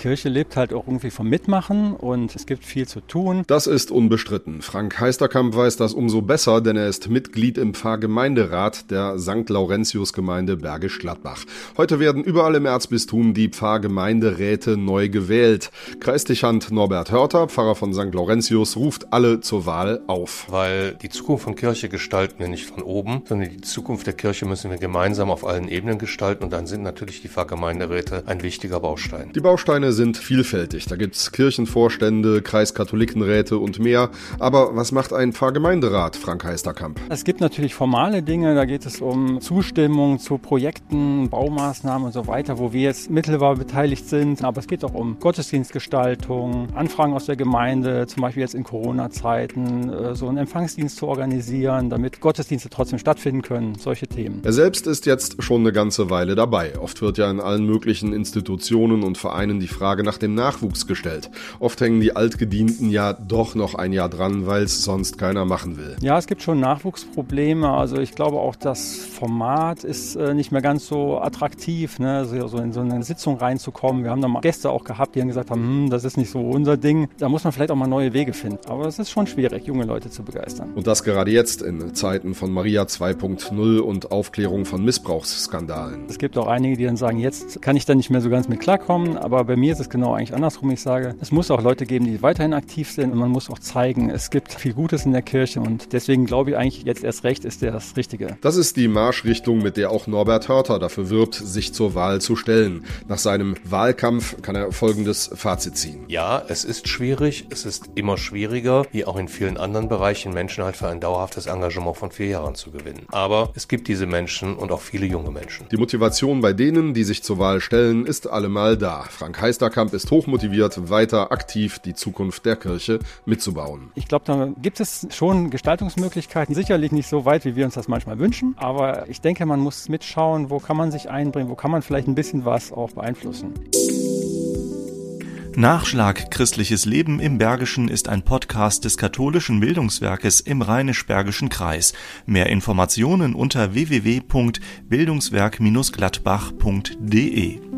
Kirche lebt halt auch irgendwie vom Mitmachen und es gibt viel zu tun. Das ist unbestritten. Frank Heisterkamp weiß das umso besser, denn er ist Mitglied im Pfarrgemeinderat der St. Laurentius-Gemeinde Bergisch Gladbach. Heute werden überall im Erzbistum die Pfarrgemeinderäte neu gewählt. Kreisdichand Norbert Hörter, Pfarrer von St. Laurentius, ruft alle zur Wahl auf. Weil die Zukunft von Kirche gestalten wir nicht von oben, sondern die Zukunft der Kirche müssen wir gemeinsam auf allen Ebenen gestalten und dann sind natürlich die Pfarrgemeinderäte ein wichtiger Baustein. Die Bausteine sind vielfältig. Da gibt's Kirchenvorstände, Kreiskatholikenräte und mehr. Aber was macht ein Pfarrgemeinderat, Frank Heisterkamp? Es gibt natürlich formale Dinge, da geht es um Zustimmung zu Projekten, Baumaßnahmen und so weiter, wo wir jetzt mittelbar beteiligt sind. Aber es geht auch um Gottesdienstgestaltung, Anfragen aus der Gemeinde, zum Beispiel jetzt in Corona-Zeiten, äh, so einen Empfangsdienst zu organisieren, damit Gottesdienste trotzdem stattfinden können, solche Themen. Er selbst ist jetzt schon eine ganze Weile dabei. Oft wird ja in allen möglichen Institutionen und Vereinen die Frage nach dem Nachwuchs gestellt. Oft hängen die Altgedienten ja doch noch ein Jahr dran, weil es sonst keiner machen will. Ja, es gibt schon Nachwuchsprobleme. Also ich glaube auch, das Format ist äh, nicht mehr ganz so attraktiv, ne? so, so in so eine Sitzung reinzukommen. Wir haben da mal Gäste auch gehabt, die haben gesagt haben, hm, das ist nicht so unser Ding. Da muss man vielleicht auch mal neue Wege finden. Aber es ist schon schwierig, junge Leute zu begeistern. Und das gerade jetzt in Zeiten von Maria 2.0 und Aufklärung von Missbrauchsskandalen. Es gibt auch einige, die dann sagen, jetzt kann ich da nicht mehr so ganz mit klarkommen, aber bei mir ist es genau eigentlich andersrum. Ich sage, es muss auch Leute geben, die weiterhin aktiv sind und man muss auch zeigen, es gibt viel Gutes in der Kirche und deswegen glaube ich eigentlich, jetzt erst recht ist der das Richtige. Das ist die Marschrichtung, mit der auch Norbert Hörter dafür wirbt, sich zur Wahl zu stellen. Nach seinem Wahlkampf kann er folgendes Fazit ziehen. Ja, es ist schwierig, es ist immer schwieriger, wie auch in vielen anderen Bereichen, Menschen halt für ein dauerhaftes Engagement von vier Jahren zu gewinnen. Aber es gibt diese Menschen und auch viele junge Menschen. Die Motivation bei denen, die sich zur Wahl stellen, ist allemal da. Frank Heisterkamp ist hochmotiviert, weiter aktiv die Zukunft der Kirche mitzubauen. Ich glaube, da gibt es schon Gestaltungsmöglichkeiten. Sicherlich nicht so weit, wie wir uns das manchmal wünschen. Aber ich denke, man muss mitschauen, wo kann man sich einbringen, wo kann man vielleicht ein bisschen was auch beeinflussen. Nachschlag Christliches Leben im Bergischen ist ein Podcast des katholischen Bildungswerkes im Rheinisch-Bergischen Kreis. Mehr Informationen unter www.bildungswerk-gladbach.de